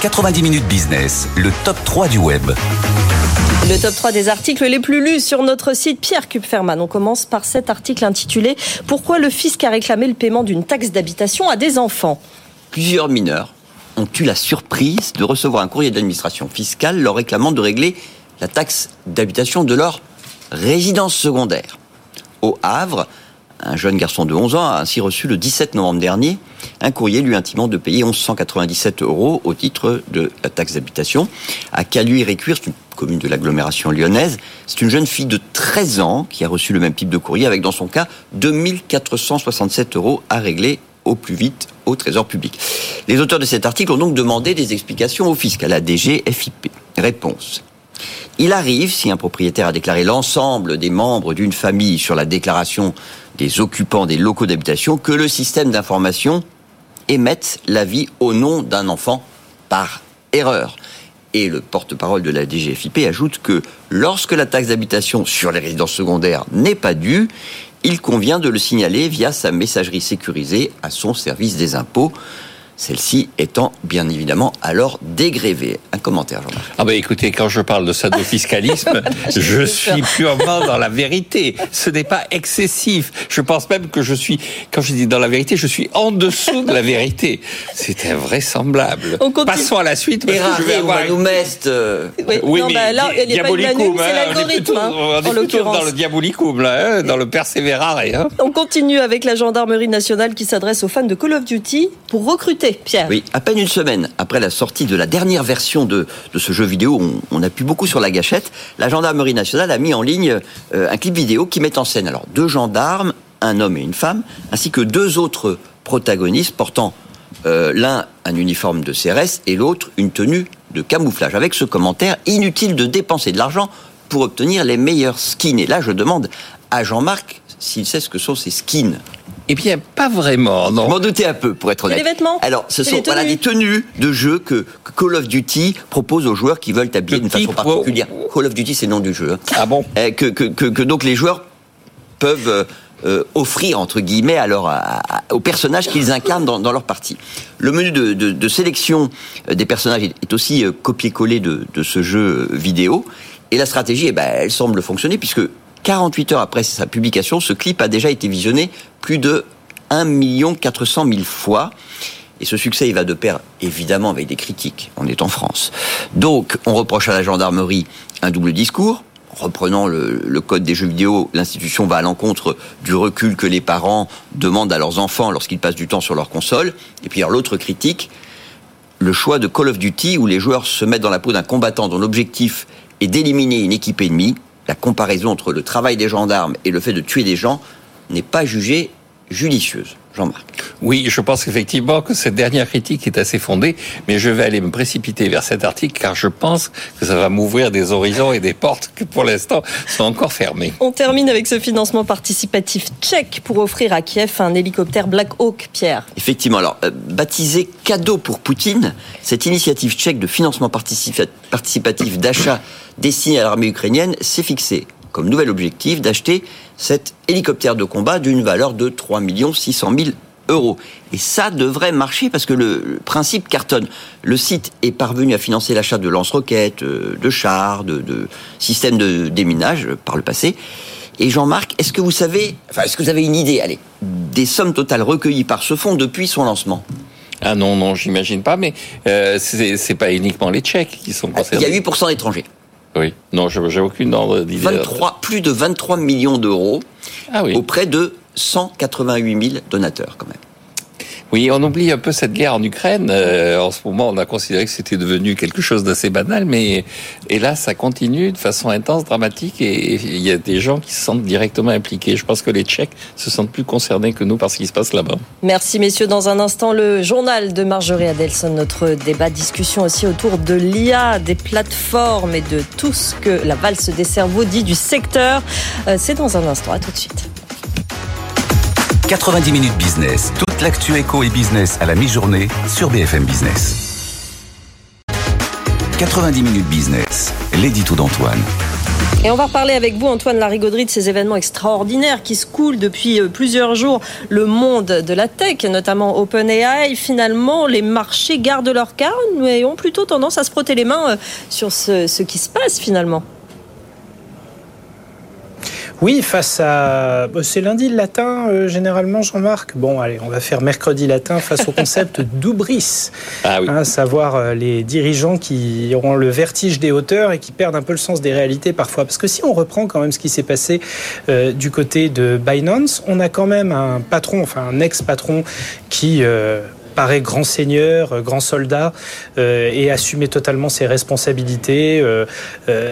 90 minutes business, le top 3 du web. Le top 3 des articles les plus lus sur notre site Pierre Kupferman. On commence par cet article intitulé Pourquoi le fisc a réclamé le paiement d'une taxe d'habitation à des enfants? Plusieurs mineurs ont eu la surprise de recevoir un courrier d'administration fiscale leur réclamant de régler la taxe d'habitation de leur résidence secondaire. Au Havre, un jeune garçon de 11 ans a ainsi reçu le 17 novembre dernier un courrier lui intimant de payer 1197 euros au titre de la taxe d'habitation. À Caluire-et-Cuire, c'est une commune de l'agglomération lyonnaise, c'est une jeune fille de 13 ans qui a reçu le même type de courrier avec, dans son cas, 2467 euros à régler au plus vite au Trésor public. Les auteurs de cet article ont donc demandé des explications au fisc, à la DGFIP. Réponse. Il arrive, si un propriétaire a déclaré l'ensemble des membres d'une famille sur la déclaration des occupants des locaux d'habitation, que le système d'information émettent l'avis au nom d'un enfant par erreur. Et le porte-parole de la DGFIP ajoute que lorsque la taxe d'habitation sur les résidences secondaires n'est pas due, il convient de le signaler via sa messagerie sécurisée à son service des impôts celle-ci étant bien évidemment alors dégrévée. Un commentaire, Jean-Marc. Ah ben écoutez, quand je parle de sadofiscalisme, je suis purement dans la vérité. Ce n'est pas excessif. Je pense même que je suis, quand je dis dans la vérité, je suis en dessous de la vérité. C'est invraisemblable. Passons à la suite. Parce que je vais avoir une... Euh, oui, oui non, mais bah, là, il pas unanime, c'est hein. l'algorithme. Hein, on est plutôt dans le diabolicum, là, hein, dans le persévérare. Hein. On continue avec la gendarmerie nationale qui s'adresse aux fans de Call of Duty pour recruter Oui, à peine une semaine après la sortie de la dernière version de, ce jeu vidéo, on, on appuie beaucoup sur la gâchette, la gendarmerie nationale a mis en ligne euh, un clip vidéo qui met en scène alors deux gendarmes, un homme et une femme, ainsi que deux autres protagonistes portant euh, l'un un uniforme de CRS et l'autre une tenue de camouflage. Avec ce commentaire, inutile de dépenser de l'argent pour obtenir les meilleurs skins. Et là, je demande à Jean-Marc s'il sait ce que sont ces skins. Eh bien, pas vraiment, non. Je m'en doutais un peu, pour être honnête. Les vêtements? Alors, ce sont voilà, des tenues de jeu que, Call of Duty propose aux joueurs qui veulent habiller d'une façon particulière. Call of Duty, c'est le nom du jeu. Hein. Ah bon? Euh, que, que, que, donc les joueurs peuvent euh, euh, offrir, entre guillemets, alors, aux personnages qu'ils incarnent dans, dans, leur partie. Le menu de, de, de sélection des personnages est aussi copié-collé de, de ce jeu vidéo. Et la stratégie, eh ben, elle semble fonctionner puisque 48 heures après sa publication, ce clip a déjà été visionné plus de 1 400 000 fois. Et ce succès, il va de pair, évidemment, avec des critiques. On est en France. Donc, on reproche à la gendarmerie un double discours. Reprenant le, code des jeux vidéo, l'institution va à l'encontre du recul que les parents demandent à leurs enfants lorsqu'ils passent du temps sur leur console. Et puis, l'autre critique, le choix de Call of Duty, où les joueurs se mettent dans la peau d'un combattant dont l'objectif est d'éliminer une équipe ennemie. La comparaison entre le travail des gendarmes et le fait de tuer des gens n'est pas jugée judicieuse. Jean-Marc. Oui, je pense effectivement que cette dernière critique est assez fondée, mais je vais aller me précipiter vers cet article car je pense que ça va m'ouvrir des horizons et des portes qui pour l'instant sont encore fermées. On termine avec ce financement participatif tchèque pour offrir à Kiev un hélicoptère Black Hawk, Pierre. Effectivement, alors euh, baptisé cadeau pour Poutine, cette initiative tchèque de financement participatif d'achat destinée à l'armée ukrainienne s'est fixée comme nouvel objectif d'acheter cet hélicoptère de combat d'une valeur de 3 600 000 euros. Et ça devrait marcher parce que le, principe cartonne. Le site est parvenu à financer l'achat de lance-roquettes, euh, de chars, de, systèmes de déminage par le passé. Et Jean-Marc, est-ce que vous savez, enfin, est-ce que vous avez une idée, allez, des sommes totales recueillies par ce fonds depuis son lancement? Ah non, non, j'imagine pas, mais euh, c'est pas uniquement les Tchèques qui sont concernés. Il y a 8% d'étrangers. Oui, non, j'ai aucune ordre d'idée. plus de 23 millions d'euros ah auprès de 188 000 donateurs quand même. Oui, on oublie un peu cette guerre en Ukraine. Euh, en ce moment, on a considéré que c'était devenu quelque chose d'assez banal, mais et là, ça continue de façon intense, dramatique, et il y a des gens qui se sentent directement impliqués. Je pense que les Tchèques se sentent plus concernés que nous par ce qui se passe là-bas. Merci, messieurs. Dans un instant, le journal de Marjorie Adelson, notre débat, discussion aussi autour de l'IA, des plateformes et de tout ce que la valse des cerveaux dit du secteur. Euh, c'est dans un instant. À tout de suite. 90 minutes business. Toute l'actu éco et business à la mi-journée sur BFM Business. 90 minutes business. L'édito d'Antoine. Et on va reparler avec vous, Antoine Larigauderie, de ces événements extraordinaires qui se coulent depuis euh, plusieurs jours le monde de la tech, notamment OpenAI. Finalement, les marchés gardent leur calme et ont plutôt tendance à se frotter les mains euh, sur ce qui se passe finalement. Oui, face à. Bah, c'est lundi le latin, euh, généralement, Jean-Marc? Bon, allez, on va faire mercredi latin face au concept d'oubris. Ah oui. Hein, savoir euh, les dirigeants qui auront le vertige des hauteurs et qui perdent un peu le sens des réalités parfois. Parce que si on reprend quand même ce qui s'est passé euh, du côté de Binance, on a quand même un patron, enfin un ex-patron qui paraît grand seigneur, euh, grand soldat, euh, et assumer totalement ses responsabilités. Euh,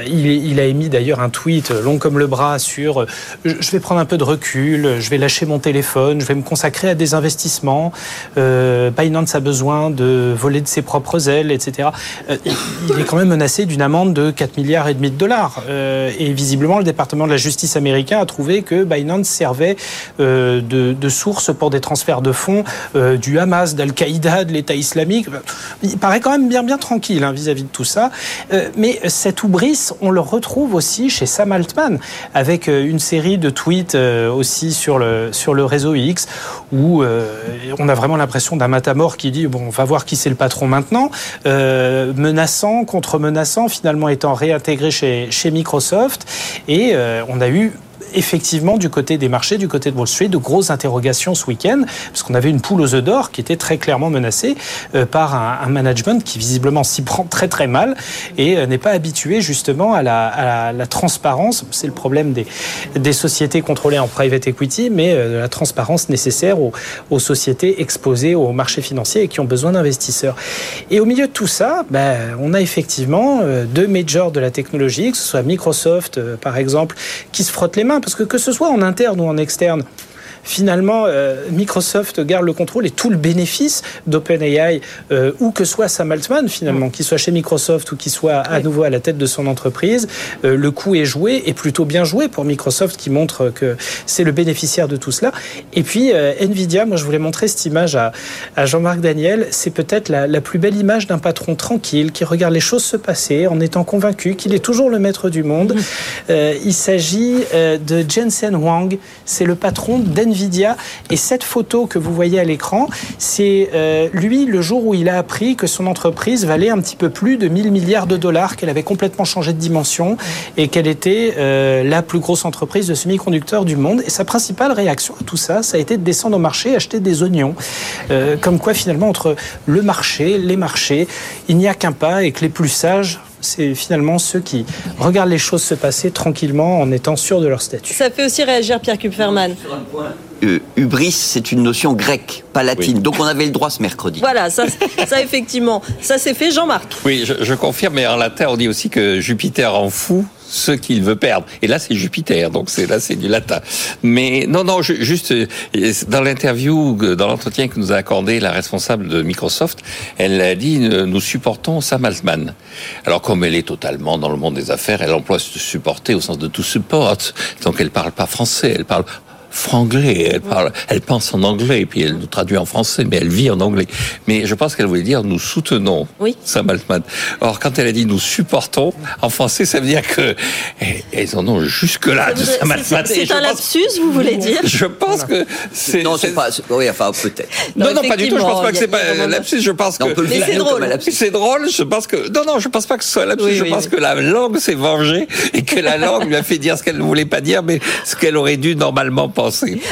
il, a émis d'ailleurs un tweet long comme le bras sur je vais prendre un peu de recul, je vais lâcher mon téléphone, je vais me consacrer à des investissements. Binance a besoin de voler de ses propres ailes, etc. il est quand même menacé d'une amende de 4 milliards et demi de dollars. et visiblement, le département de la justice américain a trouvé que Binance servait de, source pour des transferts de fonds du Hamas, d'Al d'Al-Qaïda, de l'État islamique. Il paraît quand même bien, bien tranquille hein, vis-à-vis de tout ça. Euh, mais cette oubris, on le retrouve aussi chez Sam Altman, avec euh, une série de tweets euh, aussi sur le, sur le réseau X, où on a vraiment l'impression d'un matamor qui dit, bon, on va voir qui c'est le patron maintenant, menaçant, contre-menaçant, finalement étant réintégré chez, chez Microsoft. Et on a eu effectivement du côté des marchés, du côté de Wall Street, de grosses interrogations ce week-end, parce qu'on avait une poule aux œufs d'or qui était très clairement menacée euh, par un, management qui visiblement s'y prend très très mal et euh, n'est pas habitué justement à la, transparence. C'est le problème des, sociétés contrôlées en private equity, mais euh, la transparence nécessaire aux, sociétés exposées aux marchés financiers et qui ont besoin d'investisseurs. Et au milieu de tout ça, ben, on a effectivement deux majors de la technologie, que ce soit Microsoft par exemple, qui se frottent les mains parce que que ce soit en interne ou en externe, finalement, euh, Microsoft garde le contrôle et tout le bénéfice d'OpenAI, euh, où que soit Sam Altman, finalement, qu'il soit chez Microsoft ou qu'il soit à nouveau à la tête de son entreprise, euh, le coup est joué et plutôt bien joué pour Microsoft qui montre que c'est le bénéficiaire de tout cela. Et puis, Nvidia, moi je voulais montrer cette image à, Jean-Marc Daniel, c'est peut-être la, la, plus belle image d'un patron tranquille qui regarde les choses se passer en étant convaincu qu'il est toujours le maître du monde. il s'agit de Jensen Huang, c'est le patron d'Nvidia Nvidia. Et cette photo que vous voyez à l'écran, c'est euh, lui le jour où il a appris que son entreprise valait un petit peu plus de 1000 milliards de dollars, qu'elle avait complètement changé de dimension et qu'elle était euh, la plus grosse entreprise de semi-conducteurs du monde. Et sa principale réaction à tout ça, ça a été de descendre au marché, acheter des oignons. Euh, comme quoi finalement entre le marché, les marchés, il n'y a qu'un pas et que les plus sages c'est finalement ceux qui regardent les choses se passer tranquillement en étant sûrs de leur statut. Ça fait aussi réagir Pierre Kupferman. Euh, hubris, c'est une notion grecque, pas latine. Donc on avait le droit ce mercredi. Voilà, ça, ça effectivement, ça s'est fait, Jean-Marc. Oui, je, je, confirme, mais en latin, on dit aussi que Jupiter en fou ce qu'il veut perdre. Et là, c'est Jupiter, donc c'est là, c'est du latin. Mais non, non, juste dans l'interview, dans l'entretien que nous a accordé la responsable de Microsoft, elle a dit nous supportons Sam Altman. Alors comme elle est totalement dans le monde des affaires, elle emploie supporter au sens de tout support. Donc elle parle pas français, elle parle franglais. Elle parle, elle pense en anglais, et puis elle nous traduit en français, mais elle vit en anglais. Mais je pense qu'elle voulait dire nous soutenons oui. Sam Altman. Or, quand elle a dit nous supportons, en français, ça veut dire que eh, elles en ont jusque-là de Sam Altman. C'est un lapsus, vous voulez dire? Je pense que c'est. Non, c'est pas. Oui, enfin, peut-être. Non, non, pas du tout. Je pense pas que c'est pas un lapsus. Je pense que. c'est drôle. C'est drôle. Je pense que. Non, non, je pense pas que ce soit un lapsus. je pense que la langue s'est vengée et que la langue lui a fait dire ce qu'elle ne voulait pas dire, mais ce qu'elle aurait dû normalement penser.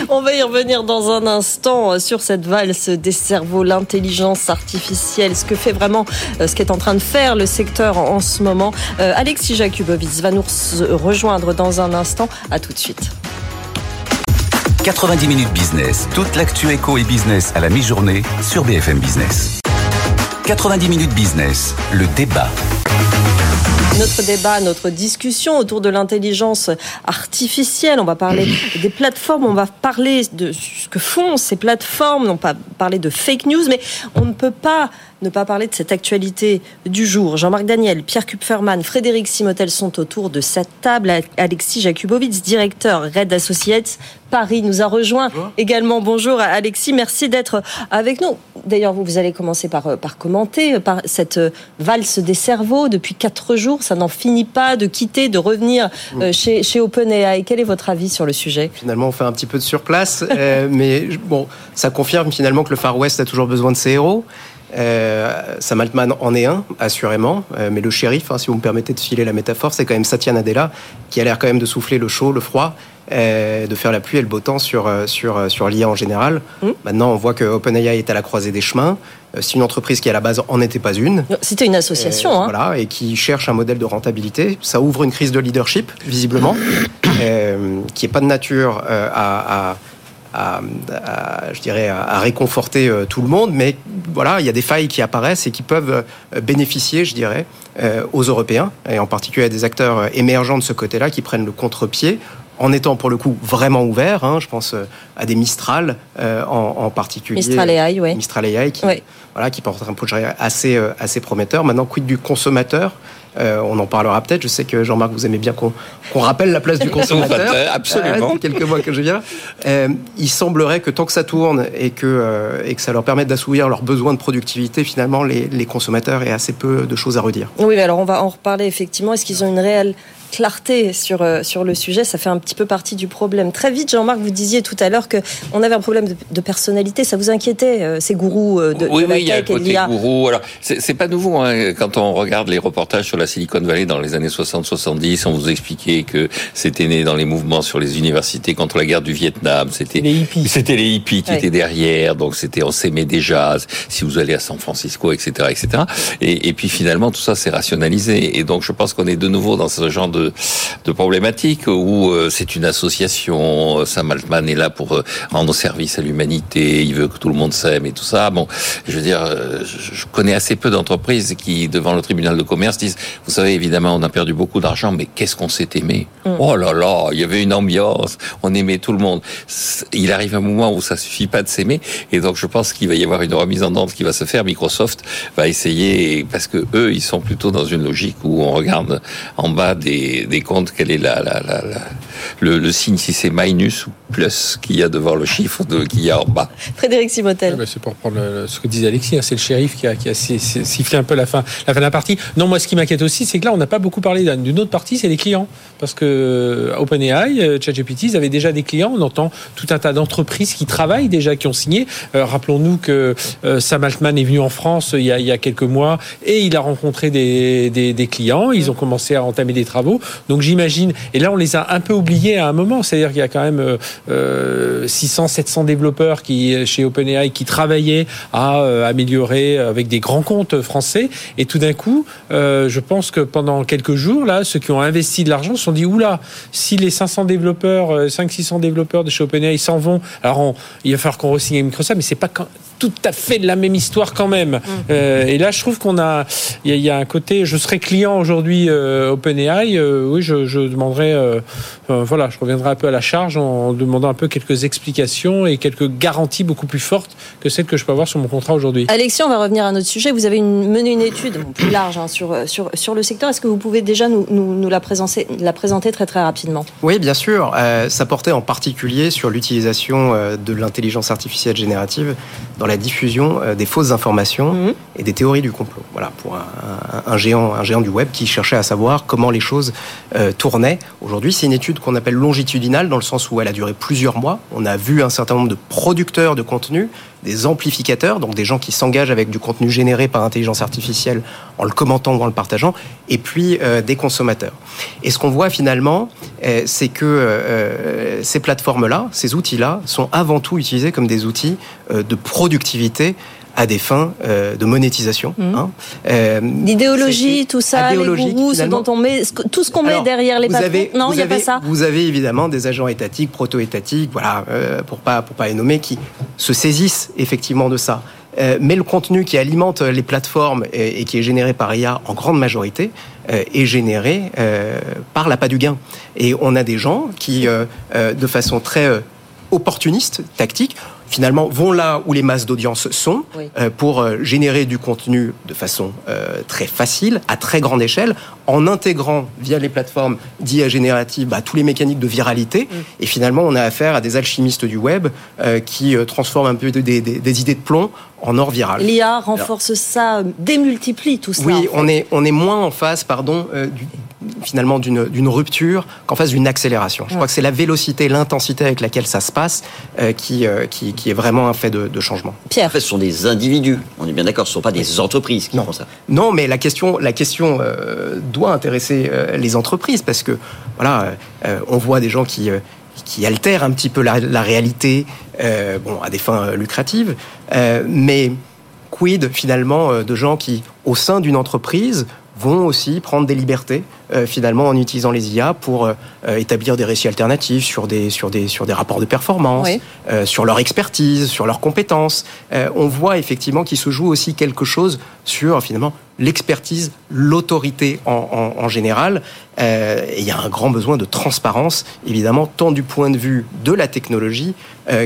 On va y revenir dans un instant euh, sur cette valse des cerveaux, l'intelligence artificielle, ce que fait vraiment, euh, ce qu'est en train de faire le secteur en ce moment. Euh, Alexis Jakubowicz va nous rejoindre dans un instant. À tout de suite. 90 minutes business, toute l'actu éco et business à la mi-journée sur BFM Business. 90 minutes business, le débat. Notre débat, notre discussion autour de l'intelligence artificielle. On va parler des plateformes, on va parler de ce que font ces plateformes, on va parler de fake news, mais on ne peut pas ne pas parler de cette actualité du jour. Jean-Marc Daniel, Pierre Kupferman, Frédéric Simotel sont autour de cette table. Alexis Jakubowicz, directeur Red Associates Paris, nous a rejoint également. Bonjour Alexis, merci d'être avec nous. D'ailleurs, vous, vous allez commencer par, par commenter par cette valse des cerveaux. Depuis quatre jours, ça n'en finit pas de quitter, de revenir euh, chez, chez OpenAI. Quel est votre avis sur le sujet? Finalement, on fait un petit peu de surplace, euh, mais bon, ça confirme finalement que le Far West a toujours besoin de ses héros. Euh, Sam Altman en est un, assurément, euh, mais le shérif, hein, si vous me permettez de filer la métaphore, c'est quand même Satya Nadella, qui a l'air quand même de souffler le chaud, le froid, euh, de faire la pluie et le beau temps sur, sur, sur l'IA en général. Mmh. Maintenant, on voit que OpenAI est à la croisée des chemins. C'est une entreprise qui, à la base, en était pas une. C'était une association. hein. Voilà, et qui cherche un modèle de rentabilité. Ça ouvre une crise de leadership, visiblement, qui n'est pas de nature à, à à, je dirais, à réconforter euh, tout le monde, mais voilà, il y a des failles qui apparaissent et qui peuvent euh, bénéficier, je dirais, euh, aux Européens, et en particulier à des acteurs émergents de ce côté-là qui prennent le contre-pied en étant pour le coup vraiment ouverts. Hein, je pense à des Mistral en, particulier. Mistral AI, oui. Mistral AI qui, voilà, qui porte un projet assez, assez prometteur. Maintenant, quid du consommateur? On en parlera peut-être. Je sais que Jean-Marc, vous aimez bien qu'on rappelle la place du consommateur. Absolument. quelques mois que je viens. il semblerait que tant que ça tourne et que, et que ça leur permette d'assouvir leurs besoins de productivité, finalement, les, les consommateurs aient assez peu de choses à redire. Oui, alors on va en reparler effectivement. Est-ce qu'ils ont une réelle clarté sur, euh, sur le sujet, ça fait un petit peu partie du problème. Très vite, Jean-Marc, vous disiez tout à l'heure qu'on avait un problème de, personnalité. Ça vous inquiétait, euh, ces gourous euh, de, oui, de la oui, il y a tech gourou. Alors, c'est pas nouveau. Hein. Quand on regarde les reportages sur la Silicon Valley dans les années 60-70, on vous expliquait que c'était né dans les mouvements sur les universités contre la guerre du Vietnam. C'était les hippies. C'était les hippies qui étaient derrière. Donc, c'était on s'aimait déjà. Si vous allez à San Francisco, etc., etc. Et, et puis finalement, tout ça s'est rationalisé. Et donc, je pense qu'on est de nouveau dans ce genre de, de problématique où euh, c'est une association. Sam Altman est là pour euh, rendre service à l'humanité. Il veut que tout le monde s'aime et tout ça. Bon, je veux dire, euh, je connais assez peu d'entreprises qui, devant le tribunal de commerce, disent vous savez, évidemment, on a perdu beaucoup d'argent, mais qu'est-ce qu'on s'est aimé? Mm. Oh là là, il y avait une ambiance. On aimait tout le monde. Il arrive un moment où ça suffit pas de s'aimer, et donc je pense qu'il va y avoir une remise en danse qui va se faire. Microsoft va essayer parce que eux, ils sont plutôt dans une logique où on regarde en bas des, des comptes quel est la, la, la, le, signe, si c'est minus ou plus qu'il y a devant le chiffre de, qu'il y a en bas. Frédéric Simotel. Bah, c'est pour prendre ce que disait Alexis, hein, c'est le shérif qui a, qui a sifflé un peu la fin, la fin de la partie. Non, moi, ce qui m'inquiète aussi, c'est que là, on n'a pas beaucoup parlé d'une autre partie, c'est les clients. Parce que euh, OpenAI, euh, ChatGPT, ils avaient déjà des clients. On entend tout un tas d'entreprises qui travaillent déjà, qui ont signé. Euh, rappelons-nous que Sam Altman est venu en France il y, a, il y a quelques mois et il a rencontré des, des, des clients. Ils ont commencé à entamer des travaux. Donc j'imagine, et là on les a un peu oubliés à un moment, c'est-à-dire qu'il y a quand même euh, 600, 700 développeurs qui chez OpenAI qui travaillaient à euh, améliorer avec des grands comptes français, et tout d'un coup, euh, je pense que pendant quelques jours là, ceux qui ont investi de l'argent se sont dit oula, si les 500 développeurs, 5 600 développeurs de chez OpenAI s'en vont, alors il va falloir qu'on re-signe Microsoft, mais c'est pas tout à fait la même histoire quand même. Mm. Euh, et là, je trouve qu'on a, il y, a un côté, je serais client aujourd'hui euh, OpenAI, euh, oui, je, euh, voilà, je reviendrai un peu à la charge en demandant un peu quelques explications et quelques garanties beaucoup plus fortes que celles que je peux avoir sur mon contrat aujourd'hui. Alexis, on va revenir à notre sujet. Vous avez une, mené une étude plus large hein, sur, sur, sur le secteur. Est-ce que vous pouvez déjà nous, nous, nous, la, présenter, la présenter très très rapidement? Oui, bien sûr. ça portait en particulier sur l'utilisation de l'intelligence artificielle générative dans la diffusion euh, des fausses informations mhm. et des théories du complot. Voilà, pour un, géant, un géant du web qui cherchait à savoir comment les choses euh, tournaient. Aujourd'hui, c'est une étude qu'on appelle longitudinale dans le sens où elle a duré plusieurs mois. On a vu un certain nombre de producteurs de contenu des amplificateurs, donc des gens qui s'engagent avec du contenu généré par intelligence artificielle en le commentant ou en le partageant, et puis euh, des consommateurs. Et ce qu'on voit finalement, euh, c'est que euh, ces plateformes-là, ces outils-là, sont avant tout utilisés comme des outils de productivité à des fins euh, de monétisation. Mmh. Hein. Euh, L'idéologie, tout ça, les gourous, ce dont on met, tout ce qu'on met derrière les patrons. non, il n'y a pas ça. Vous avez évidemment des agents étatiques, proto-étatiques, voilà, euh, pour pas pour pas les nommer, qui se saisissent effectivement de ça. mais le contenu qui alimente les plateformes et, qui est généré par IA en grande majorité est généré par l'appât du gain. Et on a des gens qui, de façon très opportuniste, tactique, finalement vont là où les masses d'audience sont euh, pour euh, générer du contenu de façon euh, très facile, à très grande échelle, en intégrant via les plateformes d'IA générative bah, tous les mécaniques de viralité. Mm. Et finalement, on a affaire à des alchimistes du web qui transforment un peu des, idées de plomb en or viral. L'IA renforce ça, démultiplie tout ça. Oui, on, est, on est moins en phase, pardon, du, finalement d'une rupture qu'en face d'une accélération. Je crois que c'est la vélocité, l'intensité avec laquelle ça se passe euh, qui, euh, qui, qui, est vraiment un fait de, de, changement. Pierre. En fait, ce sont des individus. On est bien d'accord, ce ne sont pas des entreprises qui non. font ça. Non, mais la question, la question euh, doit intéresser les entreprises parce que voilà, on voit des gens qui qui altèrent un petit peu la, la réalité, bon, à des fins lucratives, mais quid finalement de gens qui, au sein d'une entreprise, vont aussi prendre des libertés euh, finalement en utilisant les IA pour euh, établir des récits alternatifs sur des sur des sur des rapports de performance, euh, sur leur expertise, sur leurs compétences. on voit effectivement qu'il se joue aussi quelque chose sur finalement l'expertise, l'autorité en, général. il y a un grand besoin de transparence, évidemment, tant du point de vue de la technologie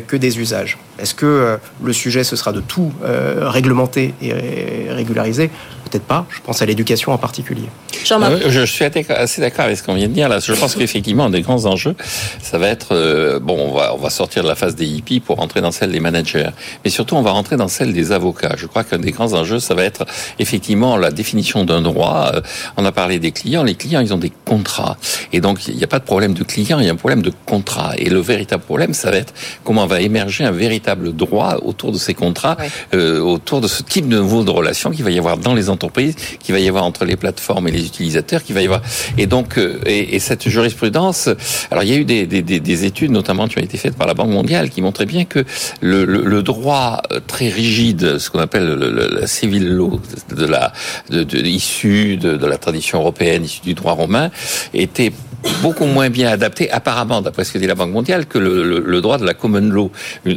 que des usages. Est-ce que le sujet ce sera de tout réglementer et régulariser? Peut-être pas. Je pense à l'éducation en particulier. Jean-Marc. Euh, je suis assez d'accord avec ce qu'on vient de dire là. Je pense qu'effectivement, un des grands enjeux, ça va être euh, bon, on va on va sortir de la phase des hippies pour rentrer dans celle des managers, mais surtout on va rentrer dans celle des avocats. Je crois qu'un des grands enjeux, ça va être effectivement la définition d'un droit. Euh, on a parlé des clients. Les clients, ils ont des contrats, et donc il n'y a pas de problème de client, il y a un problème de contrat. Et le véritable problème, ça va être comment va émerger un véritable droit autour de ces contrats, euh, autour de ce type de nouveau de relation qu'il va y avoir dans les entreprises, qu'il va y avoir entre les plateformes et les utilisateurs, qu'il va y avoir. Et donc, euh, et, et, cette jurisprudence, alors il y a eu des, des, des, études, notamment qui ont été faites par la Banque mondiale, qui montraient bien que le, droit euh, très rigide, ce qu'on appelle le, la civil law, de la de, de, de, de la tradition européenne, issu du droit romain, était beaucoup moins bien adapté, apparemment, d'après ce que dit la Banque mondiale, que le, le, droit de la common law.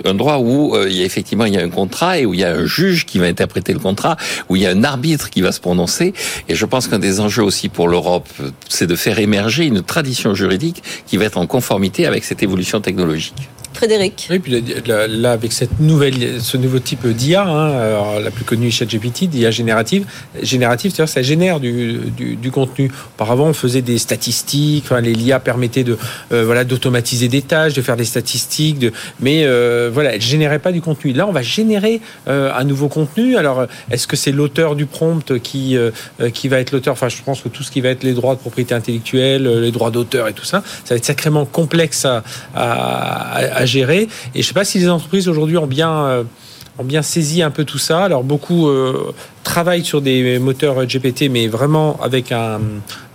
Un droit où euh, il y a effectivement il y a un contrat et où il y a un juge qui va interpréter le contrat, où il y a un arbitre qui va se prononcer. Et je pense qu'un des enjeux aussi pour l'Europe, c'est de faire émerger une tradition juridique qui va être en conformité avec cette évolution technologique. Frédéric. Oui, puis là, avec cette nouvelle, ce nouveau type d'IA, hein, la plus connue ChatGPT, d'IA générative, générative, c'est-à-dire ça génère du, contenu. Auparavant, on faisait des statistiques, enfin, les IA permettaient de, euh, voilà, d'automatiser des tâches, de faire des statistiques, mais euh, voilà, elle générait pas du contenu. Là, on va générer euh, un nouveau contenu. Alors, est-ce que c'est l'auteur du prompt qui qui va être l'auteur? Enfin, je pense que tout ce qui va être les droits de propriété intellectuelle, les droits d'auteur et tout ça, ça va être sacrément complexe à, à gérer. Et je ne sais pas si les entreprises aujourd'hui ont bien euh, ont bien saisi un peu tout ça. Alors beaucoup euh, travaillent sur des moteurs GPT, mais vraiment avec un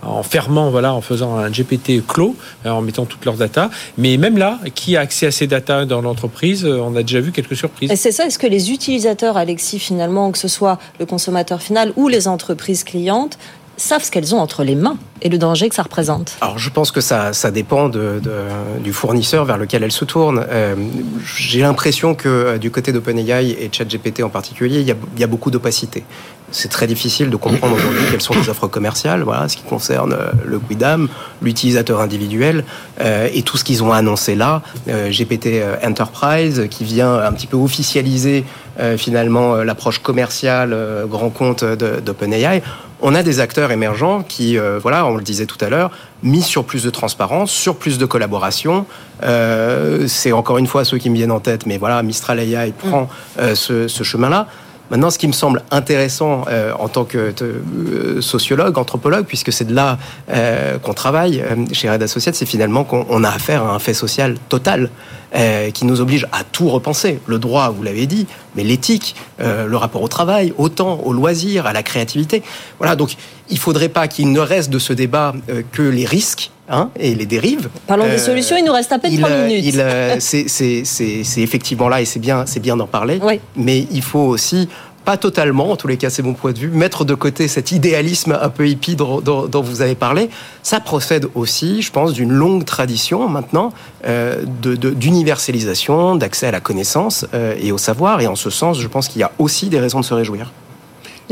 en fermant, voilà, en faisant un GPT clos, euh, en mettant toutes leurs data. Mais même là, qui a accès à ces data dans l'entreprise On a déjà vu quelques surprises. C'est ça. Est-ce que les utilisateurs, Alexis, finalement, que ce soit le consommateur final ou les entreprises clientes, savent ce qu'elles ont entre les mains et le danger que ça représente Alors je pense que ça, ça dépend du fournisseur vers lequel elles se tournent. Euh, J'ai l'impression que euh, du côté d'OpenAI et ChatGPT en particulier, il y a, beaucoup d'opacité. C'est très difficile de comprendre aujourd'hui quelles sont les offres commerciales, voilà, ce qui concerne euh, le Quidam, l'utilisateur individuel et tout ce qu'ils ont annoncé là, GPT Enterprise qui vient un petit peu officialiser finalement l'approche commerciale grand compte d'OpenAI on a des acteurs émergents qui, euh, voilà, on le disait tout à l'heure, mis sur plus de transparence, sur plus de collaboration. Euh, c'est encore une fois ceux qui me viennent en tête, mais voilà, Mistral AI prend euh, ce, ce chemin-là. Maintenant, ce qui me semble intéressant euh, en tant que euh, sociologue, anthropologue, puisque c'est de là euh, qu'on travaille chez Red Associates, c'est finalement qu'on a affaire à un fait social total qui nous oblige à tout repenser. Le droit, vous l'avez dit, mais l'éthique, le rapport au travail, au temps, au loisir, à la créativité. Voilà, donc il faudrait pas qu'il ne reste de ce débat que les risques Hein, et les dérives. Parlons des solutions, il nous reste à peine trois minutes. c'est effectivement là et c'est bien, bien d'en parler. Oui. Mais il faut aussi pas totalement, en tous les cas c'est mon point de vue, mettre de côté cet idéalisme un peu hippie dont, dont, dont vous avez parlé, ça procède aussi, je pense, d'une longue tradition maintenant euh, d'universalisation, d'accès à la connaissance euh, et au savoir, et en ce sens, je pense qu'il y a aussi des raisons de se réjouir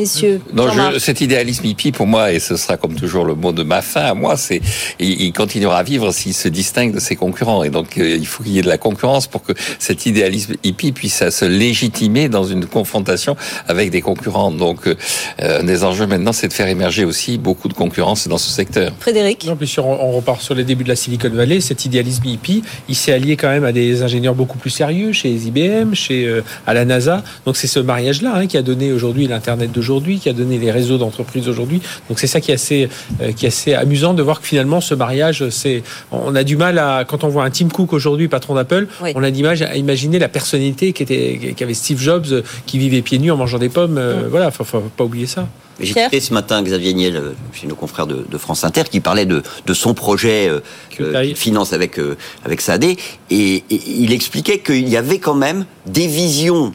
messieurs. Non, je, cet idéalisme hippie, pour moi, et ce sera comme toujours le mot de ma fin, à moi, c'est il, il, continuera à vivre s'il se distingue de ses concurrents. Et donc, euh, il faut qu'il y ait de la concurrence pour que cet idéalisme hippie puisse se légitimer dans une confrontation avec des concurrents. Donc, euh, un des enjeux maintenant, c'est de faire émerger aussi beaucoup de concurrence dans ce secteur. Frédéric Non, puis sur, on repart sur les débuts de la Silicon Valley, cet idéalisme hippie, il s'est allié quand même à des ingénieurs beaucoup plus sérieux, chez IBM, chez euh, à la NASA. Donc, c'est ce mariage-là hein, qui a donné aujourd'hui l'Internet d'aujourd'hui aujourd'hui, qui a donné les réseaux d'entreprise aujourd'hui. Donc c'est ça qui est assez, euh, qui est assez amusant de voir que finalement ce mariage, c'est, on a du mal à, quand on voit un Tim Cook aujourd'hui, patron d'Apple, oui. on a du mal à imaginer la personnalité qui était, qui avait Steve Jobs, euh, qui vivait pieds nus en mangeant des pommes. Euh, Mm. Voilà, faut, faut pas oublier ça. J'ai écouté ce matin Xavier Niel, chez nos confrères de, de, France Inter, qui parlait de, de son projet euh, euh, qu'il finance avec, euh, avec SAD, et, et il expliquait qu'il y avait quand même des visions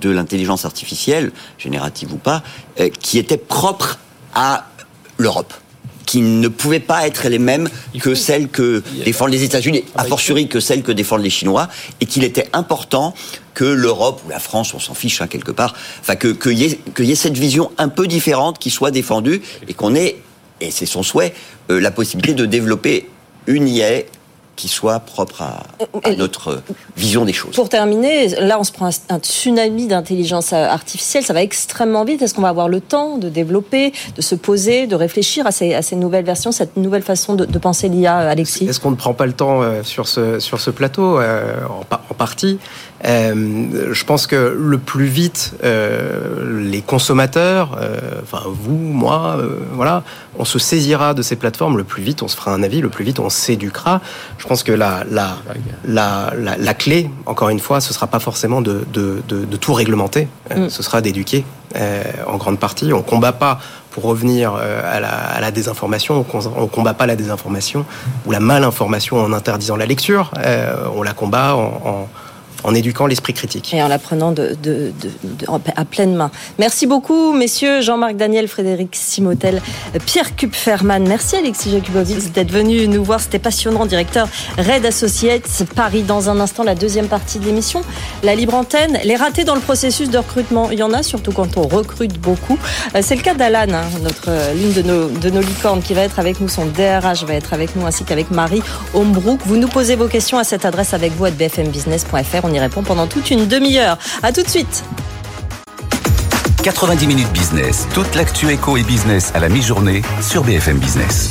de l'intelligence artificielle, générative ou pas, euh, qui étaient propres à l'Europe qui ne pouvaient pas être les mêmes que celles que défendent les États-Unis, a fortiori que celles que défendent les Chinois, et qu'il était important que l'Europe ou la France, on s'en fiche hein, quelque part, enfin que qu'il y, ait, que y ait cette vision un peu différente qui soit défendue et qu'on ait, et c'est son souhait, euh, la possibilité de développer une IA qui soit propre à, à notre vision des choses. Pour terminer, là, on se prend un, un tsunami d'intelligence artificielle. Ça va extrêmement vite. Est-ce qu'on va avoir le temps de développer, de se poser, de réfléchir à ces, à ces nouvelles versions, cette nouvelle façon de, de penser l'IA, Alexis? Est-ce qu'on ne prend pas le temps euh, sur ce, sur ce plateau euh, en partie? Euh, Je pense que le plus vite, euh, les consommateurs, euh, enfin vous, moi, euh, voilà, on se saisira de ces plateformes. Le plus vite, on se fera un avis. Le plus vite, on s'éduquera. Je pense que la, la, la, la, la clé, encore une fois, ce sera pas forcément de, de, de, de tout réglementer. Euh, Mm. Ce sera d'éduquer euh, en grande partie. On combat pas pour revenir à la, à la désinformation, on on combat pas la désinformation ou la malinformation en interdisant la lecture. Euh, on la combat en, en, en éduquant l'esprit critique. Et en la prenant à pleine main. Merci beaucoup, messieurs. Jean-Marc Daniel, Frédéric Simotel, Pierre Kupferman. Merci, Alexis Jakubowicz, d'être venu nous voir. C'était passionnant, directeur Red Associates Paris. Dans un instant, la deuxième partie de l'émission, la libre antenne. Les ratés dans le processus de recrutement, il y en a, surtout quand on recrute beaucoup. Euh, C'est le cas d'Alan, hein, euh, l'une de nos, de nos licornes, qui va être avec nous. Son DRH va être avec nous, ainsi qu'avec Marie Hombrook. Vous nous posez vos questions à cette adresse avec vous à bfmbusiness.fr. On y répond pendant toute une demi-heure. À tout de suite. 90 minutes business, toute l'actu éco et business à la mi-journée sur BFM Business.